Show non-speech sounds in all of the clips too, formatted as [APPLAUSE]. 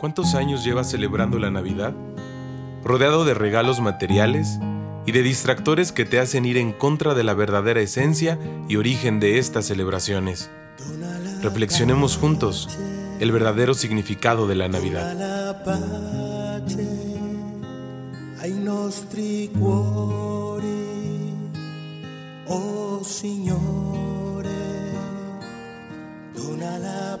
¿Cuántos años llevas celebrando la Navidad? Rodeado de regalos materiales y de distractores que te hacen ir en contra de la verdadera esencia y origen de estas celebraciones. Reflexionemos juntos el verdadero significado de la Navidad. Oh Signore, dona la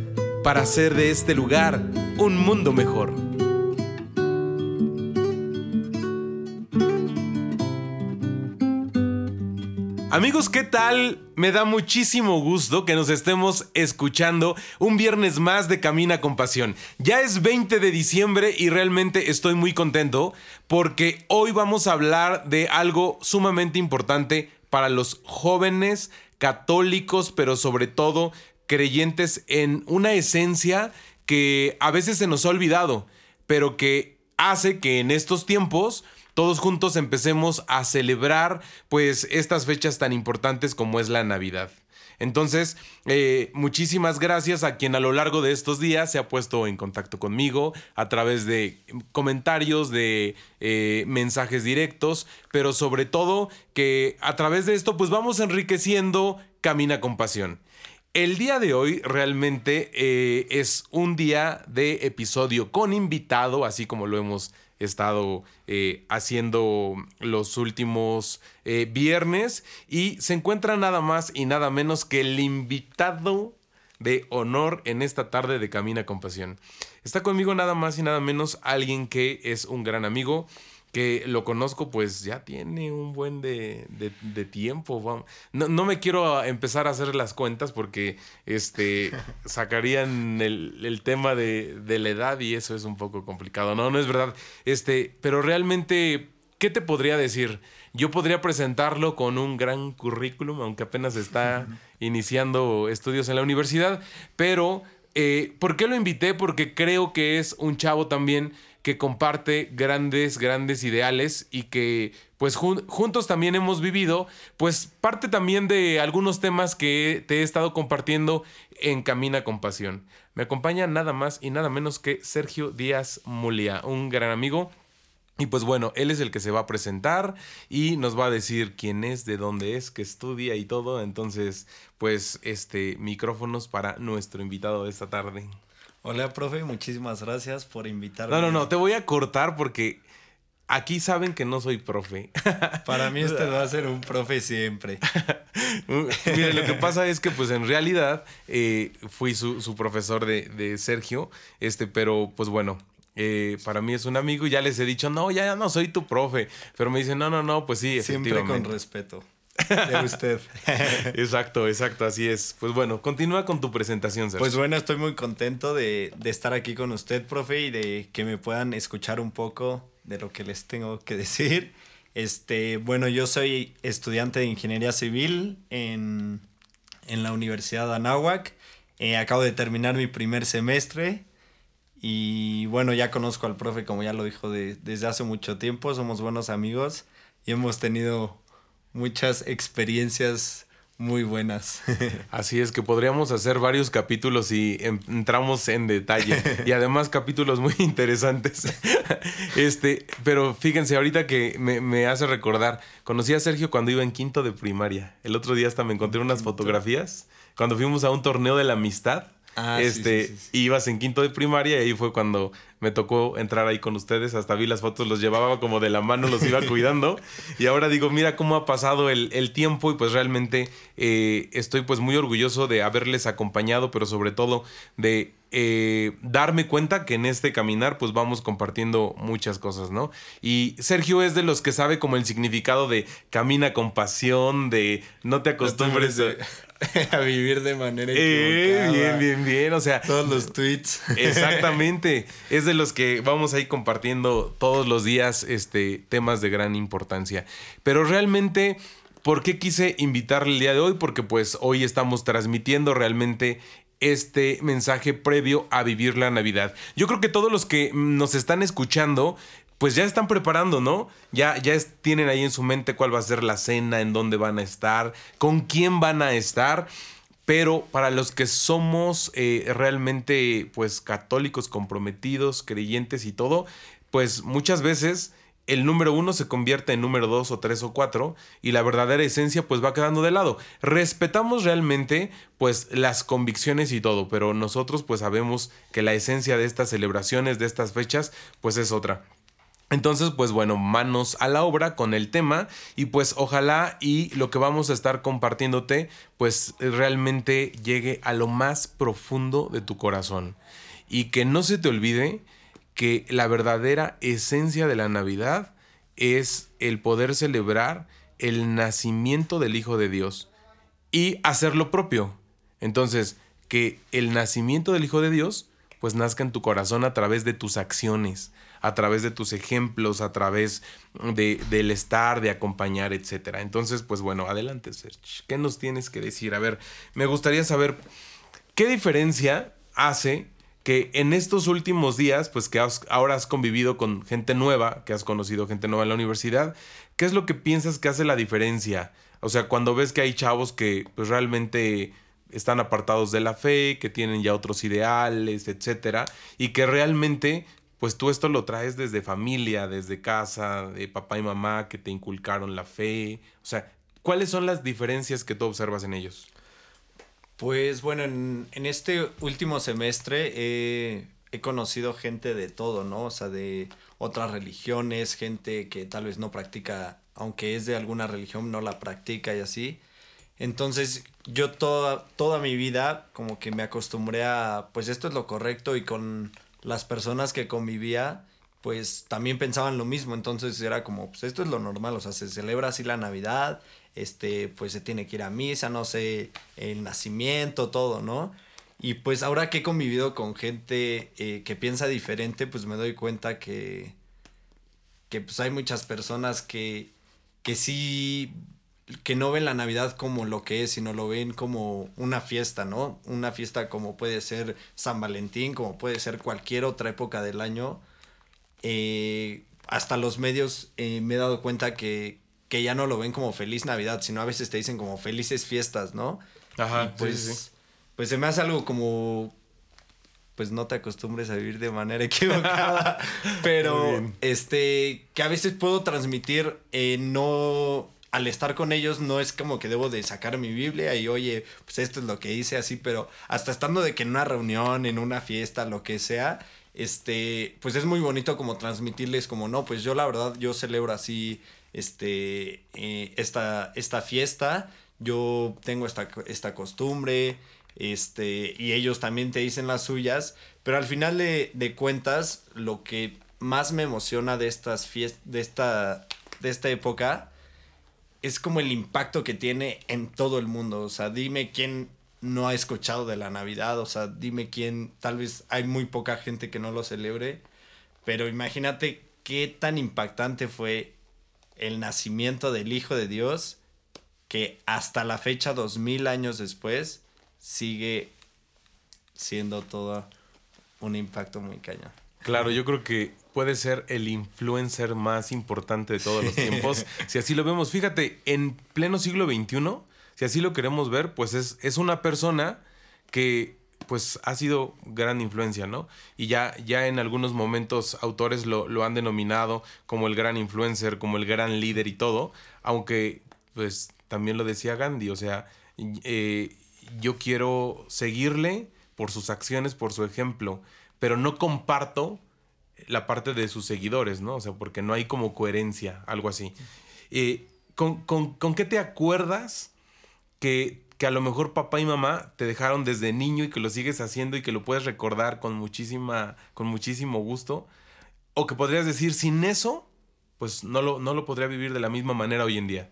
para hacer de este lugar un mundo mejor. Amigos, ¿qué tal? Me da muchísimo gusto que nos estemos escuchando un viernes más de Camina con Pasión. Ya es 20 de diciembre y realmente estoy muy contento porque hoy vamos a hablar de algo sumamente importante para los jóvenes católicos, pero sobre todo creyentes en una esencia que a veces se nos ha olvidado, pero que hace que en estos tiempos todos juntos empecemos a celebrar pues estas fechas tan importantes como es la Navidad. Entonces, eh, muchísimas gracias a quien a lo largo de estos días se ha puesto en contacto conmigo a través de comentarios, de eh, mensajes directos, pero sobre todo que a través de esto pues vamos enriqueciendo Camina con Pasión. El día de hoy realmente eh, es un día de episodio con invitado, así como lo hemos estado eh, haciendo los últimos eh, viernes. Y se encuentra nada más y nada menos que el invitado de honor en esta tarde de Camina con Pasión. Está conmigo nada más y nada menos alguien que es un gran amigo que lo conozco pues ya tiene un buen de, tiempo. No, me quiero empezar a hacer las cuentas porque este, [LAUGHS] sacarían el, tema de, de, la edad y eso es un poco complicado. No, no es verdad. Este, pero realmente, ¿qué te podría decir? Yo podría presentarlo con un gran currículum, aunque apenas está iniciando estudios en la universidad, pero eh, ¿por qué lo invité? Porque creo que es un chavo también que comparte grandes, grandes ideales y que pues juntos también hemos vivido, pues parte también de algunos temas que te he estado compartiendo en Camina con Pasión. Me acompaña nada más y nada menos que Sergio Díaz Mulia, un gran amigo. Y pues bueno, él es el que se va a presentar y nos va a decir quién es, de dónde es, qué estudia y todo. Entonces, pues este micrófonos para nuestro invitado de esta tarde. Hola, profe, muchísimas gracias por invitarme. No, no, no, te voy a cortar porque aquí saben que no soy profe. [LAUGHS] Para mí usted va a ser un profe siempre. [LAUGHS] Mire, lo que pasa es que pues en realidad eh, fui su, profesor de, Sergio, este, pero pues bueno, eh, para mí es un amigo y ya les he dicho, no, ya, ya no soy tu profe, pero me dicen, no, no, no, pues sí, Siempre con respeto de usted. [LAUGHS] exacto, exacto, así es. Pues bueno, continúa con tu presentación, Sergio. Pues bueno, estoy muy contento de, estar aquí con usted, profe, y de que me puedan escuchar un poco de lo que les tengo que decir. Este, bueno, yo soy estudiante de ingeniería civil en, la Universidad de Anáhuac. Eh, acabo de terminar mi primer semestre. Y bueno, ya conozco al profe, como ya lo dijo, desde hace mucho tiempo. Somos buenos amigos y hemos tenido muchas experiencias muy buenas. [LAUGHS] Así es que podríamos hacer varios capítulos y entramos en detalle. Y además capítulos muy interesantes. [LAUGHS] Este, pero fíjense, ahorita que me, hace recordar, conocí a Sergio cuando iba en quinto de primaria. El otro día hasta me encontré unas fotografías cuando fuimos a un torneo de la amistad. Ah, este, ibas en quinto de primaria y ahí fue cuando me tocó entrar ahí con ustedes. Hasta vi las fotos, los llevaba como de la mano, los iba cuidando. [LAUGHS] y ahora digo, mira cómo ha pasado el, tiempo y pues realmente eh, estoy pues muy orgulloso de haberles acompañado, pero sobre todo de eh, darme cuenta que en este caminar pues vamos compartiendo muchas cosas, ¿no? Y Sergio es de los que sabe como el significado de camina con pasión, de no te acostumbres [LAUGHS] a vivir de manera Eh, bien, bien, bien. O sea, Todos los tweets. [LAUGHS] Exactamente. es de los que vamos a ir compartiendo todos los días este, temas de gran importancia. Pero realmente, ¿por qué quise invitarle el día de hoy? Porque pues hoy estamos transmitiendo realmente este mensaje previo a vivir la Navidad. Yo creo que todos los que nos están escuchando pues ya están preparando, ¿no? Ya, ya tienen ahí en su mente cuál va a ser la cena, en dónde van a estar, con quién van a estar. Pero para los que somos eh, realmente pues católicos comprometidos, creyentes y todo, pues muchas veces el número uno se convierte en número dos o tres o cuatro y la verdadera esencia pues va quedando de lado. Respetamos realmente pues las convicciones y todo, pero nosotros pues sabemos que la esencia de estas celebraciones, de estas fechas, pues es otra. Entonces, pues bueno, manos a la obra con el tema y pues ojalá y lo que vamos a estar compartiéndote pues realmente llegue a lo más profundo de tu corazón y que no se te olvide que la verdadera esencia de la Navidad es el poder celebrar el nacimiento del Hijo de Dios y hacer lo propio. Entonces, que el nacimiento del Hijo de Dios pues nazca en tu corazón a través de tus acciones, a través de tus ejemplos, a través de, del estar, de acompañar, etc. Entonces, pues bueno, adelante, Serge. ¿Qué nos tienes que decir? A ver, me gustaría saber qué diferencia hace que en estos últimos días, pues que ahora has convivido con gente nueva, que has conocido gente nueva en la universidad, ¿qué es lo que piensas que hace la diferencia? O sea, cuando ves que hay chavos que pues realmente están apartados de la fe, que tienen ya otros ideales, etcétera, y que realmente pues tú esto lo traes desde familia, desde casa, de papá y mamá que te inculcaron la fe, o sea, ¿cuáles son las diferencias que tú observas en ellos? Pues bueno, en, en este último semestre he conocido gente de todo, ¿no? O sea, de otras religiones, gente que tal vez no practica, aunque es de alguna religión, no la practica y así. Entonces yo toda, toda mi vida como que me acostumbré a, pues esto es lo correcto y con las personas que convivía, pues también pensaban lo mismo. Entonces era como, pues esto es lo normal, o sea, se celebra así la Navidad, este, pues se tiene que ir a misa, no sé, el nacimiento, todo, ¿no? Y pues ahora que he convivido con gente eh, que piensa diferente, pues me doy cuenta que, que pues hay muchas personas que, que sí, que no ven la Navidad como lo que es, sino lo ven como una fiesta, ¿no? Una fiesta como puede ser San Valentín, como puede ser cualquier otra época del año. Eh, hasta los medios eh, me he dado cuenta que, que ya no lo ven como feliz Navidad, sino a veces te dicen como felices fiestas, ¿no? Ajá, Y pues, sí, sí. pues se me hace algo como pues no te acostumbres a vivir de manera [LAUGHS] equivocada, pero este que a veces puedo transmitir eh, no al estar con ellos no es como que debo de sacar mi Biblia y oye, pues esto es lo que hice así, pero hasta estando de que en una reunión, en una fiesta, lo que sea, este, pues es muy bonito como transmitirles como no, pues yo la verdad yo celebro así este eh, esta esta fiesta, yo tengo esta esta costumbre, este, y ellos también te dicen las suyas, pero al final de, de cuentas, lo que más me emociona de estas fiestas, de esta, de esta época, es como el impacto que tiene en todo el mundo. O sea, dime quién no ha escuchado de la Navidad, o sea, dime quién, tal vez hay muy poca gente que no lo celebre, pero imagínate qué tan impactante fue el nacimiento del Hijo de Dios que hasta la fecha, dos mil años después, sigue siendo todo un impacto muy cañón. Claro, yo creo que puede ser el influencer más importante de todos los tiempos. si así lo vemos, fíjate, en pleno siglo XXI, si así lo queremos ver, pues es, es una persona que pues ha sido gran influencia, ¿no? Y ya, ya en algunos momentos autores lo, lo han denominado como el gran influencer, como el gran líder y todo, aunque pues también lo decía Gandhi, o sea, eh, yo quiero seguirle por sus acciones, por su ejemplo, pero no comparto la parte de sus seguidores, ¿no? O sea, porque no hay como coherencia, algo así. Eh, ¿con, qué te acuerdas que, que, a lo mejor papá y mamá te dejaron desde niño y que lo sigues haciendo y que lo puedes recordar con, muchísima, con muchísimo gusto? O que podrías decir, sin eso, pues no lo, no lo podría vivir de la misma manera hoy en día.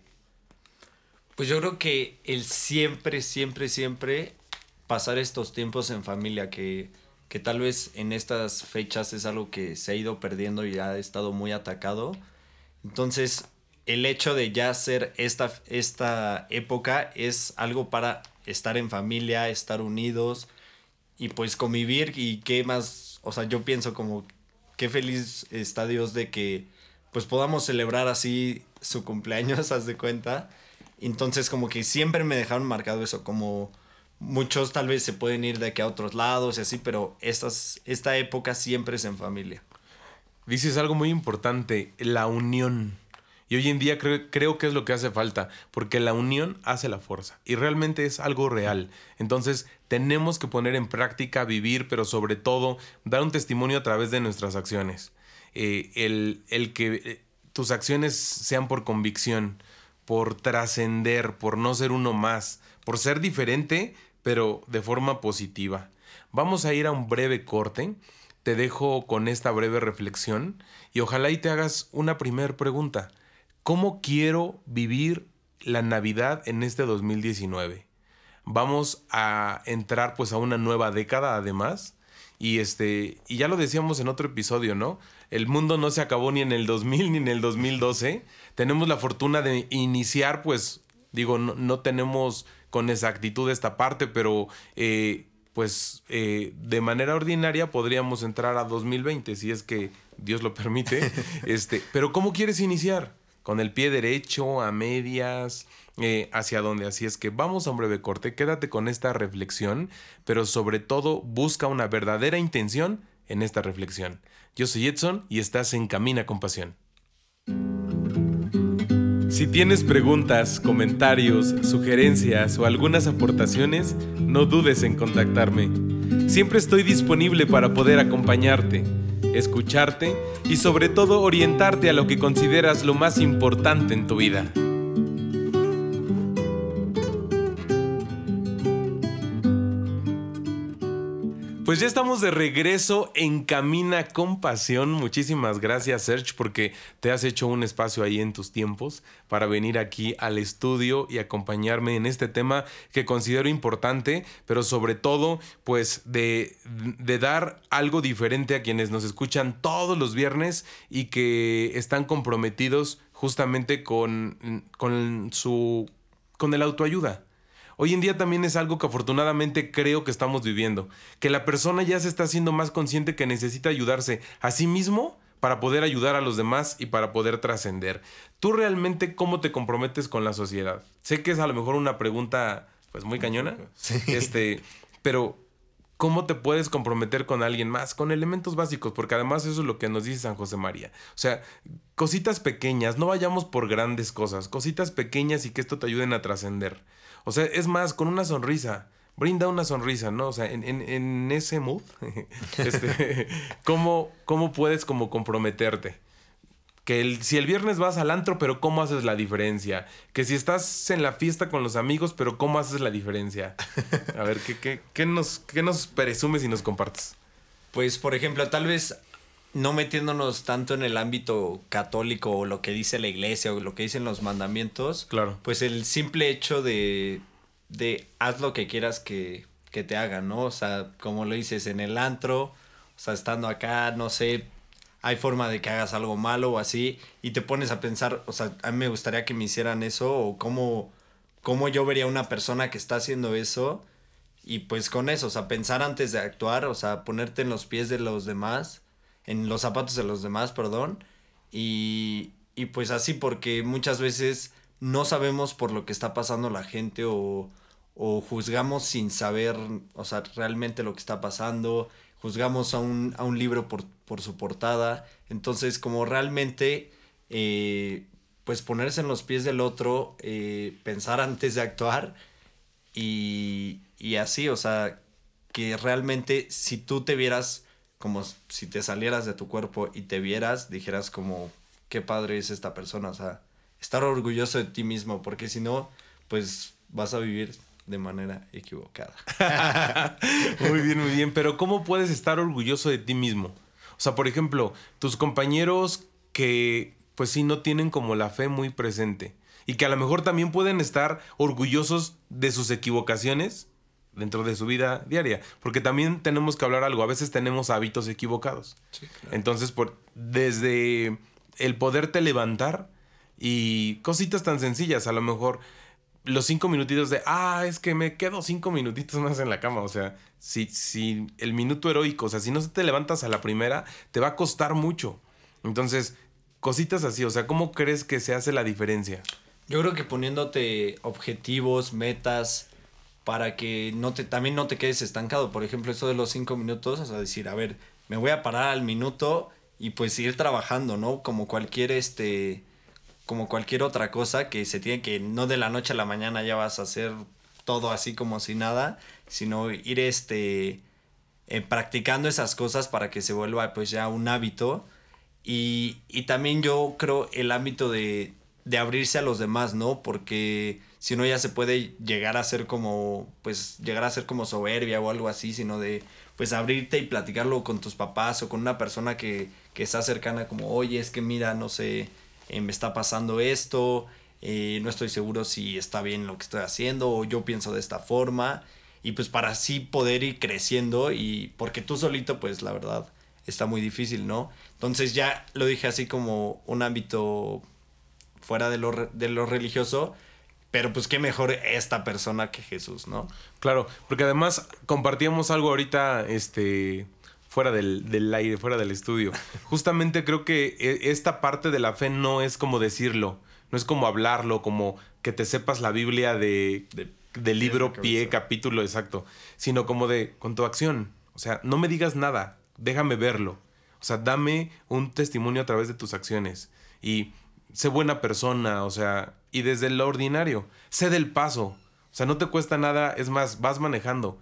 Pues yo creo que el siempre, siempre, siempre pasar estos tiempos en familia, que, que tal vez en estas fechas es algo que se ha ido perdiendo y ha estado muy atacado. Entonces, el hecho de ya hacer esta, esta época es algo para estar en familia, estar unidos y pues convivir y qué más, o sea, yo pienso como qué feliz está Dios de que pues podamos celebrar así su cumpleaños, [LAUGHS] haz de cuenta. Entonces como que siempre me dejaron marcado eso, como muchos tal vez se pueden ir de aquí a otros lados y así, pero estas, esta época siempre es en familia. Dices algo muy importante, la unión. Y hoy en día creo, que es lo que hace falta, porque la unión hace la fuerza y realmente es algo real. Entonces tenemos que poner en práctica, vivir, pero sobre todo dar un testimonio a través de nuestras acciones. Eh, el, el, que eh, tus acciones sean por convicción, por trascender, por no ser uno más, por ser diferente, pero de forma positiva. Vamos a ir a un breve corte. Te dejo con esta breve reflexión y ojalá y te hagas una primera pregunta. ¿Cómo quiero vivir la Navidad en este 2019? Vamos a entrar pues a una nueva década además. Y este, y ya lo decíamos en otro episodio, ¿no? El mundo no se acabó ni en el 2000 ni en el 2012. Tenemos la fortuna de iniciar, pues, digo, no, tenemos con exactitud esta parte, pero eh, pues eh, de manera ordinaria podríamos entrar a 2020, si es que Dios lo permite. [LAUGHS] este, pero ¿cómo quieres iniciar? con el pie derecho, a medias, eh, hacia dónde. Así es que vamos a un breve corte, quédate con esta reflexión, pero sobre todo busca una verdadera intención en esta reflexión. Yo soy Edson y estás en Camina con Pasión. Si tienes preguntas, comentarios, sugerencias o algunas aportaciones, no dudes en contactarme. Siempre estoy disponible para poder acompañarte escucharte y sobre todo orientarte a lo que consideras lo más importante en tu vida. Pues ya estamos de regreso en Camina con Pasión. Muchísimas gracias, Serge, porque te has hecho un espacio ahí en tus tiempos para venir aquí al estudio y acompañarme en este tema que considero importante, pero sobre todo, pues de, de dar algo diferente a quienes nos escuchan todos los viernes y que están comprometidos justamente con, con su con el autoayuda Hoy en día también es algo que afortunadamente creo que estamos viviendo, que la persona ya se está haciendo más consciente que necesita ayudarse a sí mismo para poder ayudar a los demás y para poder trascender. ¿Tú realmente cómo te comprometes con la sociedad? Sé que es a lo mejor una pregunta pues muy cañona, este, pero ¿cómo te puedes comprometer con alguien más? Con elementos básicos, porque además eso es lo que nos dice San José María. O sea, cositas pequeñas, no vayamos por grandes cosas, cositas pequeñas y que esto te ayuden a trascender. O sea, es más, con una sonrisa. Brinda una sonrisa, ¿no? O sea, en, ese mood, [LAUGHS] este, [LAUGHS] ¿cómo, ¿cómo puedes como comprometerte? Que el, si el viernes vas al antro, pero ¿cómo haces la diferencia? Que si estás en la fiesta con los amigos, pero ¿cómo haces la diferencia? A ver, ¿qué, qué, qué nos, qué nos presumes y nos compartes? Pues, por ejemplo, tal vez no metiéndonos tanto en el ámbito católico o lo que dice la iglesia o lo que dicen los mandamientos. Claro. Pues el simple hecho de, de haz lo que quieras que, que te hagan, ¿no? O sea, como lo dices en el antro, o sea, estando acá, no sé, hay forma de que hagas algo malo o así, y te pones a pensar, o sea, a mí me gustaría que me hicieran eso, o cómo, cómo yo vería una persona que está haciendo eso, y pues con eso, o sea, pensar antes de actuar, o sea, ponerte en los pies de los demás en los zapatos de los demás, perdón. Y, y pues así, porque muchas veces no sabemos por lo que está pasando la gente o, o juzgamos sin saber, o sea, realmente lo que está pasando, juzgamos a un, a un libro por, por, su portada. Entonces, como realmente, eh, pues ponerse en los pies del otro, eh, pensar antes de actuar y, y así, o sea, que realmente si tú te vieras como si te salieras de tu cuerpo y te vieras, dijeras como, qué padre es esta persona, o sea, estar orgulloso de ti mismo, porque si no, pues vas a vivir de manera equivocada. [LAUGHS] muy bien, muy bien, pero ¿cómo puedes estar orgulloso de ti mismo? O sea, por ejemplo, tus compañeros que pues sí no tienen como la fe muy presente y que a lo mejor también pueden estar orgullosos de sus equivocaciones dentro de su vida diaria, porque también tenemos que hablar algo, a veces tenemos hábitos equivocados. Entonces, por, desde el poderte levantar y cositas tan sencillas, a lo mejor los cinco minutitos de, ah, es que me quedo cinco minutitos más en la cama, o sea, si, si el minuto heroico, o sea, si no te levantas a la primera, te va a costar mucho. Entonces, cositas así, o sea, ¿cómo crees que se hace la diferencia? Yo creo que poniéndote objetivos, metas, para que no te, también no te quedes estancado. Por ejemplo, eso de los cinco minutos, o sea, decir, a ver, me voy a parar al minuto y pues ir trabajando, ¿no? Como cualquier este como cualquier otra cosa que se tiene que no de la noche a la mañana ya vas a hacer todo así como si nada, sino ir este eh, practicando esas cosas para que se vuelva pues ya un hábito y, y también yo creo el ámbito de, de abrirse a los demás, ¿no? Porque si no ya se puede llegar a ser como, pues llegar a ser como soberbia o algo así, sino de pues abrirte y platicarlo con tus papás o con una persona que, que está cercana como, oye, es que mira, no sé, eh, me está pasando esto, eh, no estoy seguro si está bien lo que estoy haciendo o yo pienso de esta forma y pues para así poder ir creciendo y porque tú solito pues la verdad está muy difícil, ¿no? Entonces ya lo dije así como un ámbito fuera de lo, de lo religioso, pero pues qué mejor esta persona que Jesús, ¿no? Claro, porque además compartíamos algo ahorita, este, fuera del, del aire, fuera del estudio. [LAUGHS] Justamente creo que e, esta parte de la fe no es como decirlo, no es como hablarlo, como que te sepas la Biblia de, de, libro, pie, capítulo exacto, sino como de con tu acción. O sea, no me digas nada, déjame verlo. O sea, dame un testimonio a través de tus acciones. Y sé buena persona, o sea, y desde lo ordinario, sé del paso. O sea, no te cuesta nada, es más, vas manejando.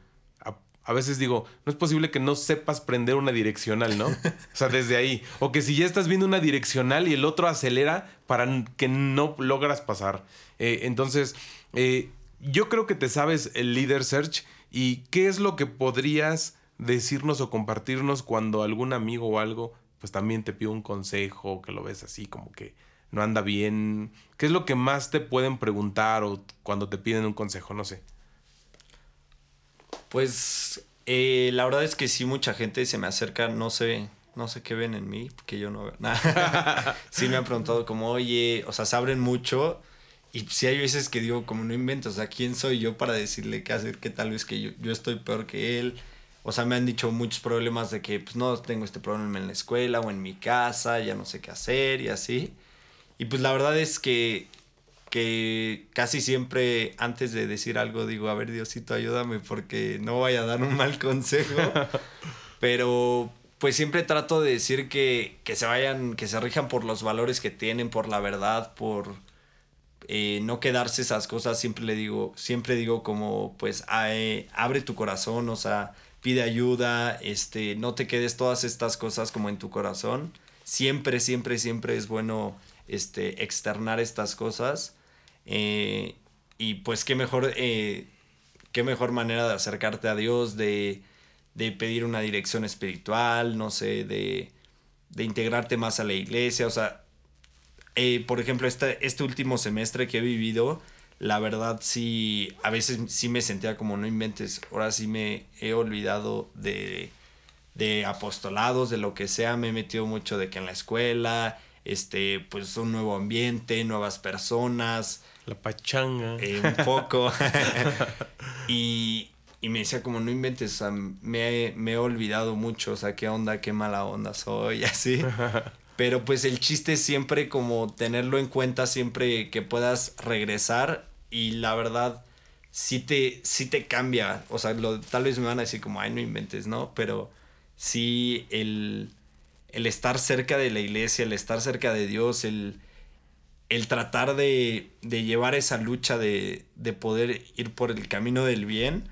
A, veces digo, no es posible que no sepas prender una direccional, ¿no? O sea, desde ahí. O que si ya estás viendo una direccional y el otro acelera para que no logras pasar. Eh, entonces, eh, yo creo que te sabes el Leader Search y qué es lo que podrías decirnos o compartirnos cuando algún amigo o algo, pues también te pide un consejo, que lo ves así como que no anda bien? ¿Qué es lo que más te pueden preguntar o cuando te piden un consejo? No sé. Pues eh, la verdad es que sí, mucha gente se me acerca, no sé, no sé qué ven en mí, porque yo no veo nada. [LAUGHS] sí me han preguntado como, oye, o sea, se abren mucho. Y sí hay veces que digo, como no invento, o sea, ¿quién soy yo para decirle qué hacer? Que tal vez que yo, yo estoy peor que él. O sea, me han dicho muchos problemas de que, pues no, tengo este problema en la escuela o en mi casa, ya no sé qué hacer y así. Y pues la verdad es que, que casi siempre antes de decir algo digo, a ver Diosito, ayúdame porque no vaya a dar un mal consejo. [LAUGHS] Pero pues siempre trato de decir que, que se vayan, que se rijan por los valores que tienen, por la verdad, por eh, no quedarse esas cosas. Siempre le digo, siempre digo como pues abre tu corazón, o sea, pide ayuda, este, no te quedes todas estas cosas como en tu corazón. Siempre, siempre, siempre es bueno este, externar estas cosas. Eh, y pues qué mejor, eh, qué mejor manera de acercarte a Dios, de, de pedir una dirección espiritual, no sé, de, de integrarte más a la iglesia. O sea, eh, por ejemplo, este, este último semestre que he vivido, la verdad sí, a veces sí me sentía como no inventes, ahora sí me he olvidado de, de apostolados, de lo que sea, me he metido mucho de que en la escuela, este, pues un nuevo ambiente, nuevas personas. La pachanga. Eh, un [LAUGHS] poco. [LAUGHS] [LAUGHS] y, y, me decía como, no inventes, o sea, me, me, he olvidado mucho, o sea, qué onda, qué mala onda soy, así. Pero pues el chiste es siempre como tenerlo en cuenta siempre que puedas regresar y la verdad sí te, sí te cambia. O sea, lo, tal vez me van a decir como, ay, no inventes, ¿no? Pero sí el el estar cerca de la iglesia, el estar cerca de Dios, el, el tratar de, de, llevar esa lucha de, de, poder ir por el camino del bien,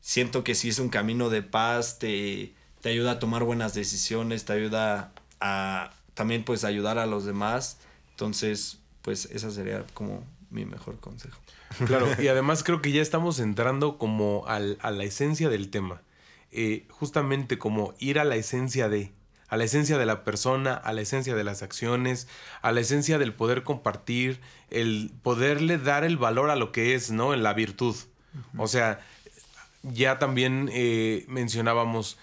siento que si es un camino de paz, te, te ayuda a tomar buenas decisiones, te ayuda a también pues ayudar a los demás. Entonces, pues esa sería como mi mejor consejo. Claro, y [LAUGHS] además creo que ya estamos entrando como al, a la esencia del tema. Eh, justamente como ir a la esencia de, a la esencia de la persona, a la esencia de las acciones, a la esencia del poder compartir, el poderle dar el valor a lo que es, ¿no? En la virtud. O sea, ya también eh, mencionábamos,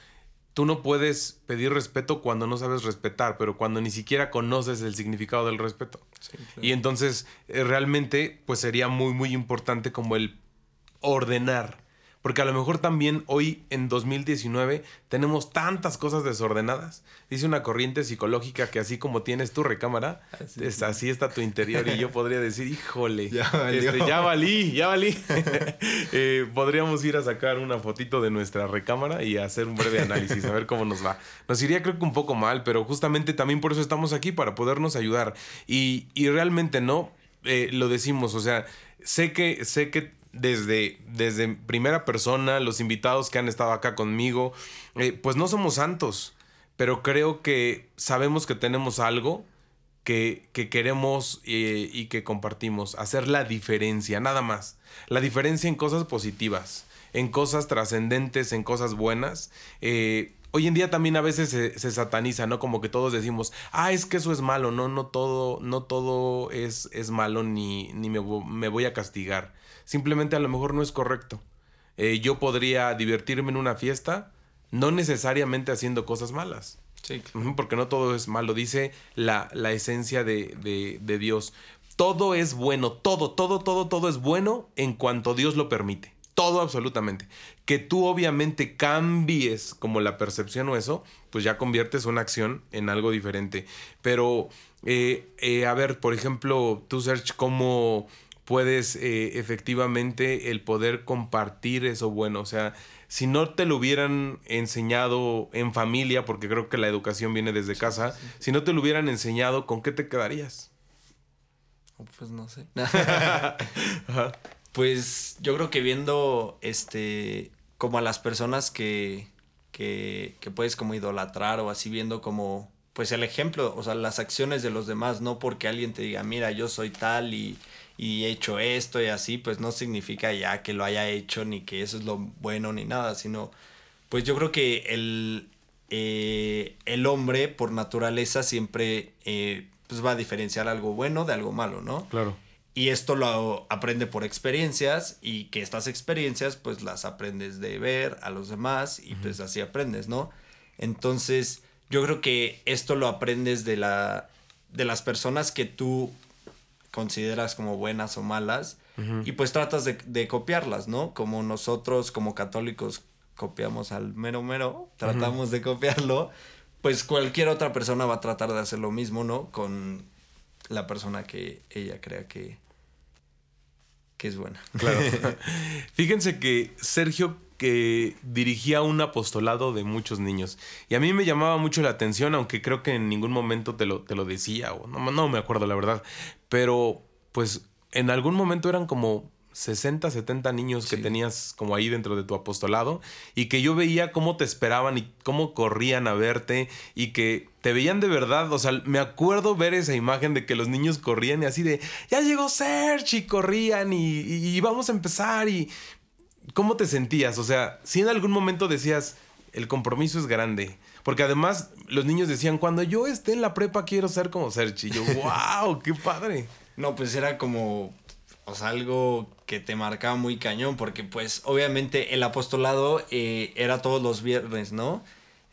tú no puedes pedir respeto cuando no sabes respetar, pero cuando ni siquiera conoces el significado del respeto. Y entonces, eh, realmente, pues sería muy, muy importante como el ordenar porque a lo mejor también hoy en 2019 tenemos tantas cosas desordenadas. Dice una corriente psicológica que así como tienes tu recámara, así, está tu interior. Y yo podría decir, híjole, [LAUGHS] ya, este, ya valí, ya valí. [LAUGHS] [LAUGHS] Eh, podríamos ir a sacar una fotito de nuestra recámara y hacer un breve análisis, a ver cómo nos va. Nos iría creo que un poco mal, pero justamente también por eso estamos aquí, para podernos ayudar. Y, realmente no, eh, lo decimos, o sea, sé que, sé que desde, desde primera persona, los invitados que han estado acá conmigo, eh, pues no somos santos, pero creo que sabemos que tenemos algo que, queremos eh, y que compartimos, hacer la diferencia, nada más. La diferencia en cosas positivas, en cosas trascendentes, en cosas buenas. Eh, hoy en día también a veces se, sataniza, ¿no? Como que todos decimos, ah, es que eso es malo, no, no todo, no todo es, es malo ni, ni me voy a castigar simplemente a lo mejor no es correcto. Eh, yo podría divertirme en una fiesta, no necesariamente haciendo cosas malas. Sí. Porque no todo es malo, dice la, la esencia de, de, de Dios. Todo es bueno, todo, todo, todo, todo es bueno en cuanto Dios lo permite. Todo absolutamente. Que tú obviamente cambies como la percepción o eso, pues ya conviertes una acción en algo diferente. Pero, eh, eh, a ver, por ejemplo, tú, Search, ¿cómo, puedes eh, efectivamente el poder compartir eso bueno. O sea, si no te lo hubieran enseñado en familia, porque creo que la educación viene desde casa, si no te lo hubieran enseñado, ¿con qué te quedarías? Pues no sé. [LAUGHS] Pues yo creo que viendo este como a las personas que, que, que puedes como idolatrar o así viendo como pues el ejemplo, o sea, las acciones de los demás, no porque alguien te diga, mira, yo soy tal y y he hecho esto y así, pues no significa ya que lo haya hecho ni que eso es lo bueno ni nada, sino pues yo creo que el, eh, el hombre por naturaleza siempre eh, pues va a diferenciar algo bueno de algo malo, ¿no? Claro. Y esto lo aprende por experiencias y que estas experiencias pues las aprendes de ver a los demás y pues así aprendes, ¿no? Entonces yo creo que esto lo aprendes de la de las personas que tú consideras como buenas o malas y pues tratas de, copiarlas, ¿no? Como nosotros como católicos copiamos al mero mero, tratamos de copiarlo, pues cualquier otra persona va a tratar de hacer lo mismo, ¿no? Con la persona que ella crea que, que es buena. Claro. [LAUGHS] Fíjense que Sergio que dirigía un apostolado de muchos niños. Y a mí me llamaba mucho la atención, aunque creo que en ningún momento te lo, te lo decía, o no, no me acuerdo la verdad. Pero, pues, en algún momento eran como 60, 70 niños que tenías como ahí dentro de tu apostolado y que yo veía cómo te esperaban y cómo corrían a verte y que te veían de verdad, o sea, me acuerdo ver esa imagen de que los niños corrían y así de, ya llegó Serge y corrían y, y, vamos a empezar y ¿cómo te sentías? O sea, si en algún momento decías, el compromiso es grande. Porque además los niños decían, cuando yo esté en la prepa quiero ser como Serchi. Y yo, [LAUGHS] wow, qué padre. No, pues era como, o sea, algo que te marcaba muy cañón, porque pues obviamente el apostolado eh, era todos los viernes, ¿no?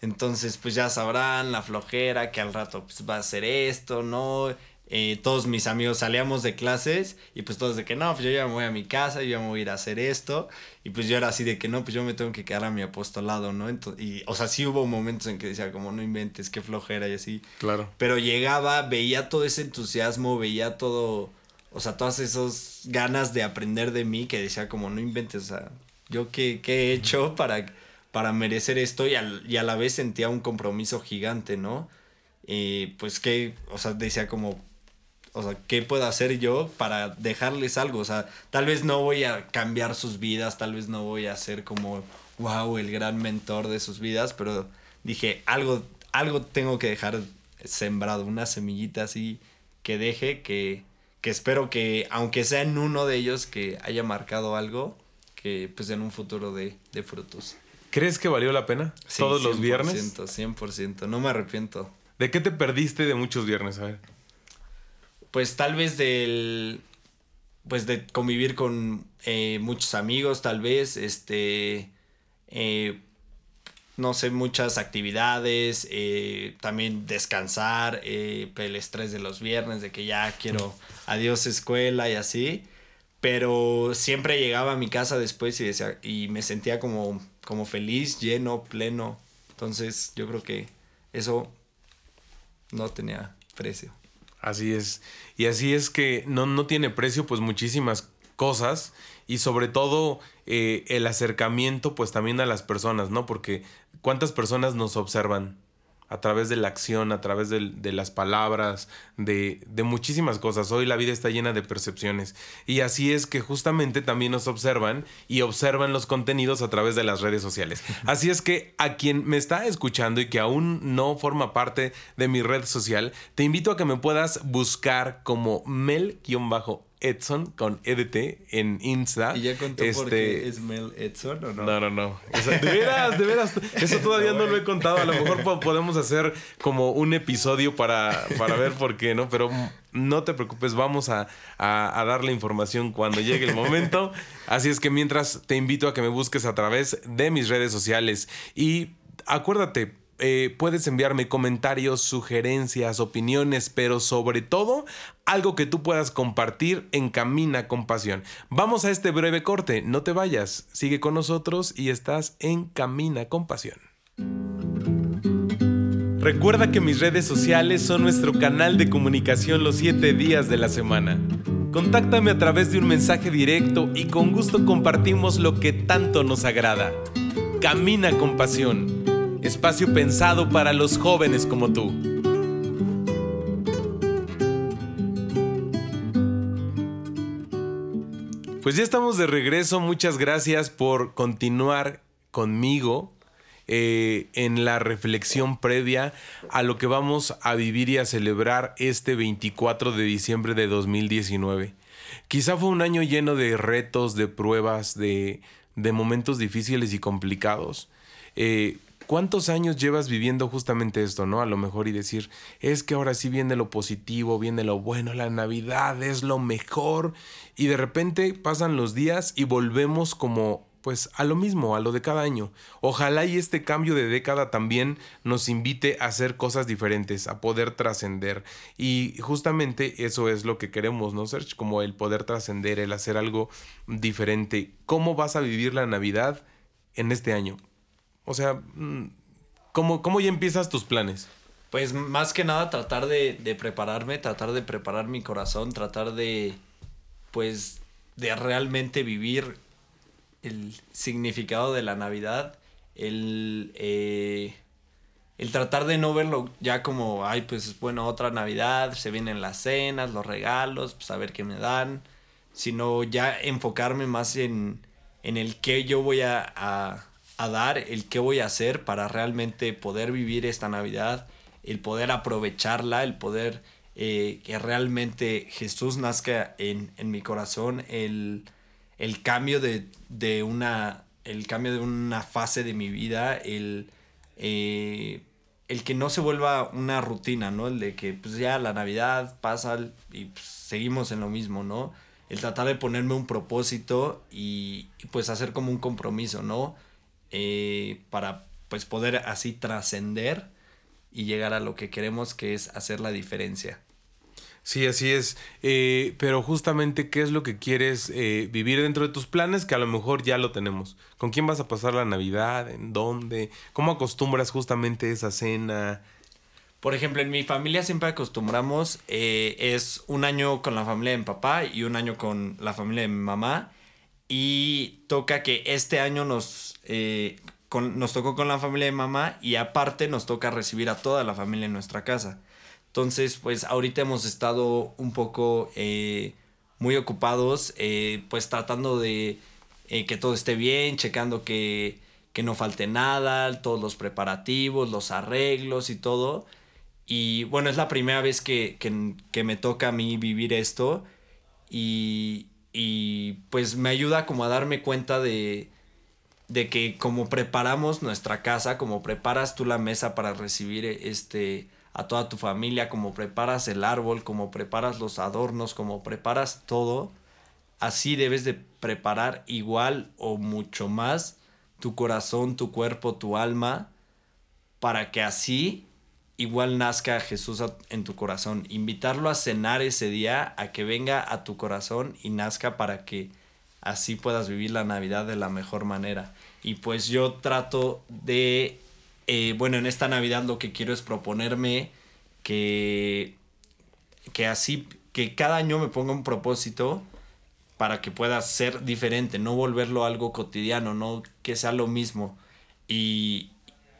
Entonces, pues ya sabrán la flojera que al rato pues, va a ser esto, ¿no? Eh, todos mis amigos salíamos de clases y pues todos de que no, pues yo ya me voy a mi casa, yo ya me voy a ir a hacer esto y pues yo era así de que no, pues yo me tengo que quedar a mi apostolado, ¿no? Entonces, y, o sea, sí hubo momentos en que decía como no inventes, qué flojera y así. Claro. Pero llegaba, veía todo ese entusiasmo, veía todo, o sea, todas esas ganas de aprender de mí que decía como no inventes, o sea, yo qué, qué he hecho para, para merecer esto y, y a la vez sentía un compromiso gigante, ¿no? Y pues que, o sea, decía como, o sea, ¿qué puedo hacer yo para dejarles algo? O sea, tal vez no voy a cambiar sus vidas, tal vez no voy a ser como, wow, el gran mentor de sus vidas, pero dije, algo, algo tengo que dejar sembrado, una semillita así que deje, que, que espero que, aunque sea en uno de ellos, que haya marcado algo, que pues en un futuro de, de frutos. ¿Crees que valió la pena? Sí, ¿Todos los 100%, viernes? 100%, no me arrepiento. ¿De qué te perdiste de muchos viernes? A ver. Pues tal vez del. Pues de convivir con eh, muchos amigos, tal vez. Este. eh, no sé, muchas actividades. eh, también descansar. eh, el estrés de los viernes, de que ya quiero adiós escuela y así. Pero siempre llegaba a mi casa después y, decía, y me sentía como, como feliz, lleno, pleno. Entonces yo creo que eso no tenía precio. Así es. Y así es que no, no tiene precio, pues muchísimas cosas. Y sobre todo eh, el acercamiento, pues también a las personas, ¿no? Porque cuántas personas nos observan a través de la acción, a través del- de, las palabras, de, de muchísimas cosas. Hoy la vida está llena de percepciones. Y así es que justamente también nos observan y observan los contenidos a través de las redes sociales. [LAUGHS] Así es que a quien me está escuchando y que aún no forma parte de mi red social, te invito a que me puedas buscar como Mel-Edson con EDT en Insta. ¿Y ya contó por Este, qué es Mel Edson o no? no, no, no. Eso- de veras, de veras. Eso [LAUGHS] todavía no lo he contado. A lo mejor po- podemos hacer como un episodio para, para ver por qué, ¿no? Pero no te preocupes, vamos a, a, a dar la información cuando llegue el momento. Así es que mientras te invito a que me busques a través de mis redes sociales. Y acuérdate, eh, puedes enviarme comentarios, sugerencias, opiniones, pero sobre todo algo que tú puedas compartir en Camina con Pasión. Vamos a este breve corte, no te vayas, sigue con nosotros y estás en Camina con Pasión. Recuerda que mis redes sociales son nuestro canal de comunicación los 7 días de la semana. Contáctame a través de un mensaje directo y con gusto compartimos lo que tanto nos agrada. Camina con Pasión. Espacio pensado para los jóvenes como tú. Pues ya estamos de regreso. Muchas gracias por continuar conmigo eh, en la reflexión previa a lo que vamos a vivir y a celebrar este 24 de diciembre de 2019. Quizá fue un año lleno de retos, de pruebas, de, de momentos difíciles y complicados. Eh, ¿Cuántos años llevas viviendo justamente esto, no? A lo mejor y decir, es que ahora sí viene lo positivo, viene lo bueno, la Navidad es lo mejor. Y de repente pasan los días y volvemos como, pues, a lo mismo, a lo de cada año. Ojalá y este cambio de década también nos invite a hacer cosas diferentes, a poder trascender. Y justamente eso es lo que queremos, ¿no, Serge? Como el poder trascender, el hacer algo diferente. ¿Cómo vas a vivir la Navidad en este año? O sea, mm, ¿cómo, cómo ya empiezas tus planes? Pues más que nada tratar de, de prepararme, tratar de preparar mi corazón, tratar de, pues, de realmente vivir el significado de la Navidad, el, eh, el tratar de no verlo ya como, ay, pues bueno, otra Navidad, se vienen las cenas, los regalos, pues a ver qué me dan, sino ya enfocarme más en, en el qué yo voy a, a dar, el qué voy a hacer para realmente poder vivir esta Navidad, el poder aprovecharla, el poder eh, que realmente Jesús nazca en, en mi corazón, el, el cambio de, de una el cambio de una fase de mi vida, el, eh, el que no se vuelva una rutina, ¿no? El de que pues ya la Navidad pasa y pues, seguimos en lo mismo, ¿no? El tratar de ponerme un propósito y, y, pues hacer como un compromiso, ¿no? Eh, para pues poder así trascender y llegar a lo que queremos que es hacer la diferencia. Sí, así es. Eh, pero justamente, ¿qué es lo que quieres eh, vivir dentro de tus planes? Que a lo mejor ya lo tenemos. ¿Con quién vas a pasar la Navidad? ¿En dónde? ¿Cómo acostumbras justamente esa cena? Por ejemplo, en mi familia siempre acostumbramos, eh, es un año con la familia de mi papá y un año con la familia de mi mamá. Y toca que este año nos, eh, con, nos tocó con la familia de mamá y aparte nos toca recibir a toda la familia en nuestra casa. Entonces, pues ahorita hemos estado un poco eh, muy ocupados, eh, pues tratando de eh, que todo esté bien, checando que, que no falte nada, todos los preparativos, los arreglos y todo. Y bueno, es la primera vez que, que, que me toca a mí vivir esto y, y pues me ayuda como a darme cuenta de, de que como preparamos nuestra casa, como preparas tú la mesa para recibir este a toda tu familia, como preparas el árbol, como preparas los adornos, como preparas todo, así debes de preparar igual o mucho más tu corazón, tu cuerpo, tu alma, para que así igual nazca Jesús en tu corazón. Invitarlo a cenar ese día, a que venga a tu corazón y nazca para que así puedas vivir la Navidad de la mejor manera. Y pues yo trato de, eh, bueno, en esta Navidad lo que quiero es proponerme que, que así, que cada año me ponga un propósito para que pueda ser diferente, no volverlo algo cotidiano, no que sea lo mismo. Y,